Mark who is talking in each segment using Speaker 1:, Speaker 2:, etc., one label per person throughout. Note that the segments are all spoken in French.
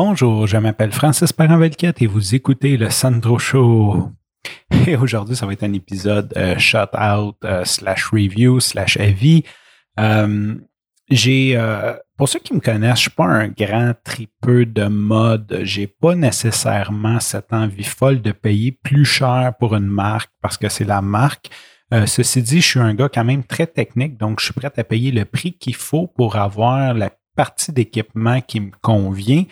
Speaker 1: Bonjour, je m'appelle Francis Parent-Velquette et vous écoutez le Sandro Show. Et aujourd'hui, ça va être un épisode euh, shut out euh, slash review slash avis. Euh, j'ai, pour ceux qui me connaissent, je suis pas un grand tripeux de mode. J'ai pas nécessairement cette envie folle de payer plus cher pour une marque parce que c'est la marque. ceci dit, je suis un gars quand même très technique, donc je suis prêt à payer le prix qu'il faut pour avoir la partie d'équipement qui me convient.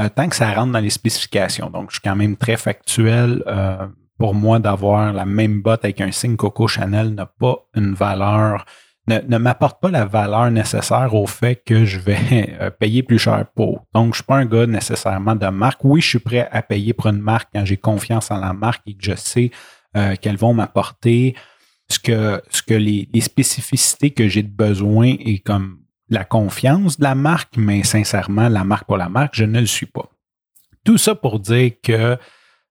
Speaker 1: Euh, tant que ça rentre dans les spécifications. Donc, je suis quand même très factuel. Euh, pour moi, d'avoir la même botte avec un signe Coco Chanel n'a pas une valeur, ne, m'apporte pas la valeur nécessaire au fait que je vais euh, payer plus cher pour. Donc, je suis pas un gars nécessairement de marque. Oui, je suis prêt à payer pour une marque quand j'ai confiance en la marque et que je sais qu'elles vont m'apporter ce que, ce que les, les spécificités que j'ai de besoin et comme la confiance de la marque, mais sincèrement, la marque pour la marque, je ne le suis pas. Tout ça pour dire que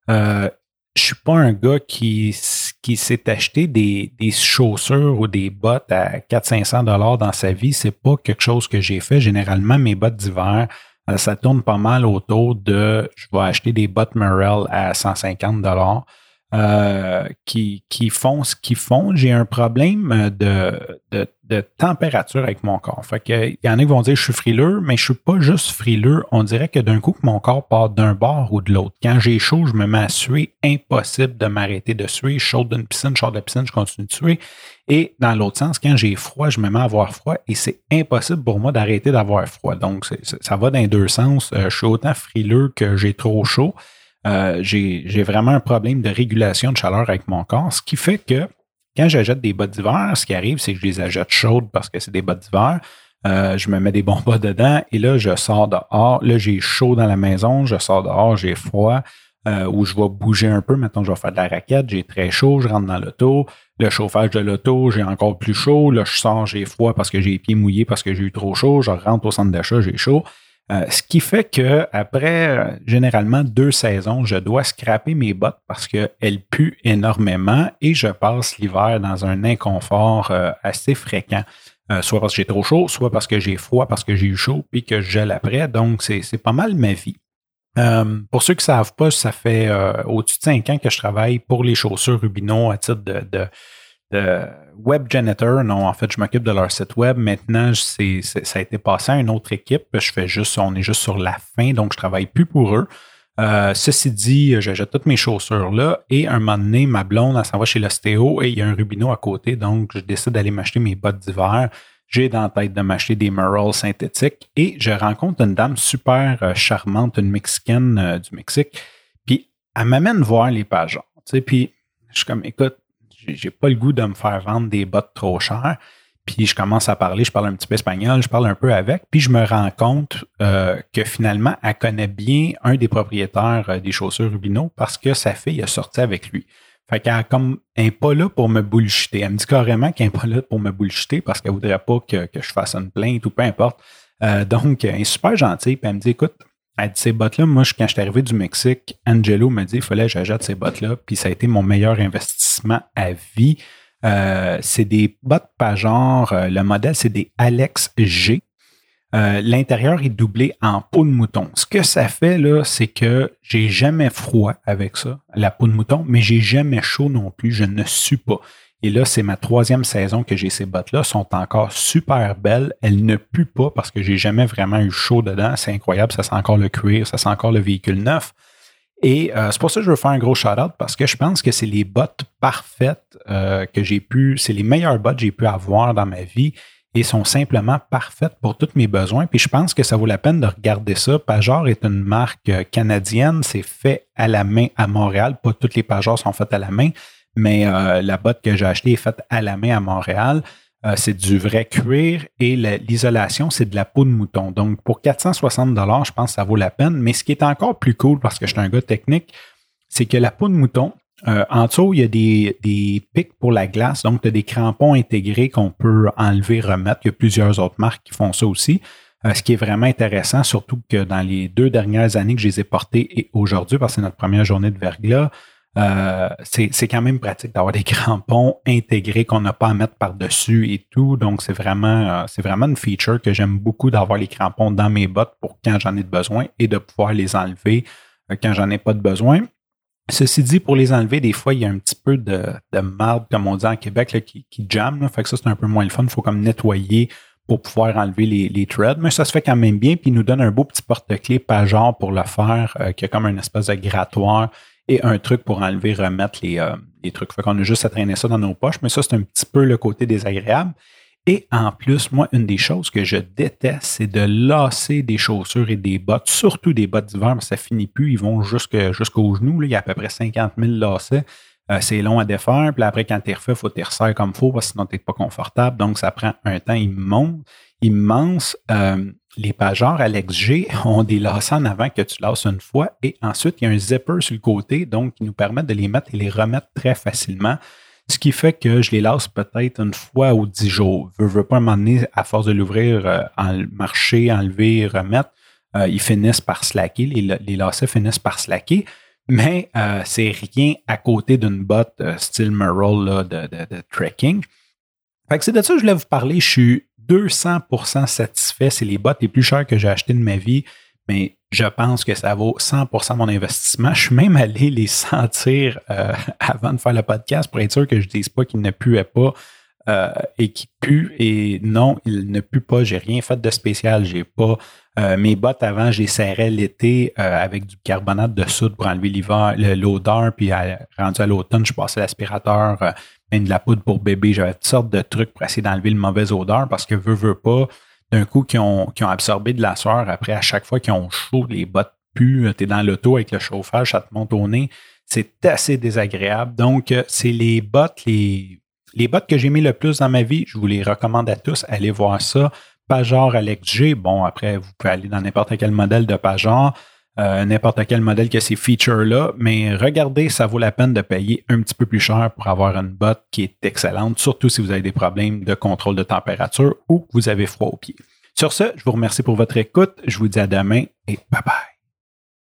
Speaker 1: euh, je suis pas un gars qui, s'est acheté des, des, chaussures ou des bottes à 400-500 dollars dans sa vie. C'est pas quelque chose que j'ai fait. Généralement, mes bottes d'hiver, euh, ça tourne pas mal autour de je vais acheter des bottes Merrell à 150 dollars. Euh, qui, font ce qu'ils font. J'ai un problème de, de, température avec mon corps. Fait que, il y en a qui vont dire je suis frileux, mais je suis pas juste frileux. On dirait que d'un coup que mon corps part d'un bord ou de l'autre. Quand j'ai chaud, je me mets à suer. Impossible de m'arrêter de suer. Je saute d'une piscine, je sors de la piscine, je continue de suer. Et dans l'autre sens, quand j'ai froid, je me mets à avoir froid et c'est impossible pour moi d'arrêter d'avoir froid. Donc, ça va dans les deux sens. Euh, je suis autant frileux que j'ai trop chaud. Euh, j'ai vraiment un problème de régulation de chaleur avec mon corps, ce qui fait que quand j'achète des bottes d'hiver, ce qui arrive, c'est que je les achète chaudes parce que c'est des bottes d'hiver. Euh, je me mets des bons bas dedans et là, je sors dehors. Là, j'ai chaud dans la maison, je sors dehors, j'ai froid. Euh, ou je vais bouger un peu. Maintenant, je vais faire de la raquette, j'ai très chaud, je rentre dans l'auto. Le chauffage de l'auto, j'ai encore plus chaud. Là, je sors, j'ai froid parce que j'ai les pieds mouillés, parce que j'ai eu trop chaud. Je rentre au centre d'achat, j'ai chaud. Euh, ce qui fait que après euh, généralement deux saisons, je dois scraper mes bottes parce qu'elles puent énormément et je passe l'hiver dans un inconfort euh, assez fréquent. soit parce que j'ai trop chaud, soit parce que j'ai froid, parce que j'ai eu chaud, puis que je gèle après. Donc, c'est pas mal ma vie. pour ceux qui ne savent pas, ça fait au-dessus de cinq ans que je travaille pour les chaussures Rubino à titre de, de web janitor. Non, en fait, je m'occupe de leur site web. Maintenant, ça a été passé à une autre équipe. Je fais juste, on est juste sur la fin, donc je travaille plus pour eux. Euh, ceci dit, j'achète toutes mes chaussures là et un moment donné, ma blonde, elle s'en va chez l'ostéo et il y a un Rubino à côté, donc je décide d'aller m'acheter mes bottes d'hiver. J'ai dans la tête de m'acheter des Merrell synthétiques et je rencontre une dame super euh, charmante, une Mexicaine euh, du Mexique, puis elle m'amène voir les pages. Puis je suis comme, écoute, j'ai pas le goût de me faire vendre des bottes trop chères. Puis je commence à parler, je parle un petit peu espagnol, je parle un peu avec, puis je me rends compte euh, que finalement, elle connaît bien un des propriétaires euh, des chaussures Rubino parce que sa fille a sorti avec lui. Fait qu'elle comme pas là pour me bullshiter. Elle me dit carrément qu'elle n'est pas là pour me bullshiter parce qu'elle voudrait pas que, je fasse une plainte ou peu importe. Euh, donc, elle est super gentille, puis elle me dit écoute, elle ces bottes-là, moi, quand je suis arrivé du Mexique, Angelo m'a dit il fallait que j'achète ces bottes-là, puis ça a été mon meilleur investissement à vie. Euh, c'est des bottes pas euh, le modèle, c'est des Alex G. Euh, l'intérieur est doublé en peau de mouton. Ce que ça fait, là, c'est que j'ai jamais froid avec ça, la peau de mouton, mais j'ai jamais chaud non plus. Je ne suis pas. Et là, c'est ma troisième saison que j'ai ces bottes-là. sont encore super belles. Elles ne puent pas parce que j'ai jamais vraiment eu chaud dedans. C'est incroyable. Ça sent encore le cuir, ça sent encore le véhicule neuf. Et euh, c'est pour ça que je veux faire un gros shout-out parce que je pense que c'est les bottes parfaites euh, que j'ai pu, c'est les meilleures bottes que j'ai pu avoir dans ma vie et sont simplement parfaites pour tous mes besoins. Puis je pense que ça vaut la peine de regarder ça. Pajor est une marque euh, canadienne, c'est fait à la main à Montréal. Pas toutes les Pajors sont faites à la main, mais euh, la botte que j'ai achetée est faite à la main à Montréal. Euh, c'est du vrai cuir et l'isolation, c'est de la peau de mouton. Donc, pour 460 dollars, je pense que ça vaut la peine. Mais ce qui est encore plus cool, parce que je suis un gars technique, c'est que la peau de mouton, euh, en dessous, il y a des, des pics pour la glace. Donc, tu as des crampons intégrés qu'on peut enlever, remettre. Il y a plusieurs autres marques qui font ça aussi. ce qui est vraiment intéressant, surtout que dans les deux dernières années que je les ai portés et aujourd'hui, parce que c'est notre première journée de verglas, euh, c'est quand même pratique d'avoir des crampons intégrés qu'on n'a pas à mettre par-dessus et tout. Donc, c'est vraiment, euh, vraiment une feature que j'aime beaucoup d'avoir les crampons dans mes bottes pour quand j'en ai besoin et de pouvoir les enlever euh, quand j'en ai pas de besoin. Ceci dit, pour les enlever, des fois, il y a un petit peu de, de marde, comme on dit en Québec, qui, qui jamme. Fait que ça, c'est un peu moins le fun. Il faut comme nettoyer pour pouvoir enlever les, les, threads, mais ça se fait quand même bien, puis il nous donne un beau petit porte-clés pageur pour le faire, qui a comme une espèce de grattoir et un truc pour enlever, remettre les, euh, les trucs. Fait qu'on a juste à traîner ça dans nos poches, mais ça, c'est un petit peu le côté désagréable. Et en plus, moi, une des choses que je déteste, c'est de lasser des chaussures et des bottes, surtout des bottes d'hiver, mais ça finit plus. Ils vont jusqu'au genou. Il y a à peu près 50 000 lacets. Euh, c'est long à défaire. Puis après, quand tu refait, il faut que tu resserres comme il faut, parce que sinon, tu n'es pas confortable. Donc, ça prend un temps immense. immense. Euh, les pageurs Alex G ont des lacets en avant que tu lasses une fois et ensuite il y a un zipper sur le côté, donc qui nous permet de les mettre et les remettre très facilement. Ce qui fait que je les lasse peut-être une fois ou dix jours. Je veux pas m'emmener à force de l'ouvrir, euh, en marcher, enlever, remettre. Euh, ils finissent par slacker, les, les lacets finissent par slacker, mais euh, c'est rien à côté d'une botte style Merle de, de, trekking. C'est de ça que je voulais vous parler. Je suis 200% satisfait. C'est les bottes les plus chères que j'ai achetées de ma vie, mais je pense que ça vaut 100% mon investissement. Je suis même allé les sentir euh, avant de faire le podcast pour être sûr que je ne dise pas qu'ils ne puaient pas euh, et qu'ils puent. Et non, ils ne puent pas. J'ai rien fait de spécial. J'ai pas euh, mes bottes avant, serré l'été avec du carbonate de soude pour enlever l'odeur. Puis rendu à l'automne, je passais l'aspirateur de la poudre pour bébé. J'avais toutes sortes de trucs pour essayer d'enlever le mauvaise odeur parce que veux, veux pas, d'un coup, qui ont, ont absorbé de la sueur après, à chaque fois qu'ils ont chaud, les bottes puent, es dans l'auto avec le chauffage, ça te monte au nez. C'est assez désagréable. Donc, euh, c'est les bottes, les, les bottes que j'ai mis le plus dans ma vie. Je vous les recommande à tous. Allez voir ça. Pajor Alex G. Bon, après, vous pouvez aller dans n'importe quel modèle de Pajor. Euh, n'importe quel modèle que ces features-là, mais regardez, ça vaut la peine de payer un petit peu plus cher pour avoir une botte qui est excellente, surtout si vous avez des problèmes de contrôle de température ou que vous avez froid aux pieds. Sur ce, je vous remercie pour votre écoute, je vous dis à demain et bye bye.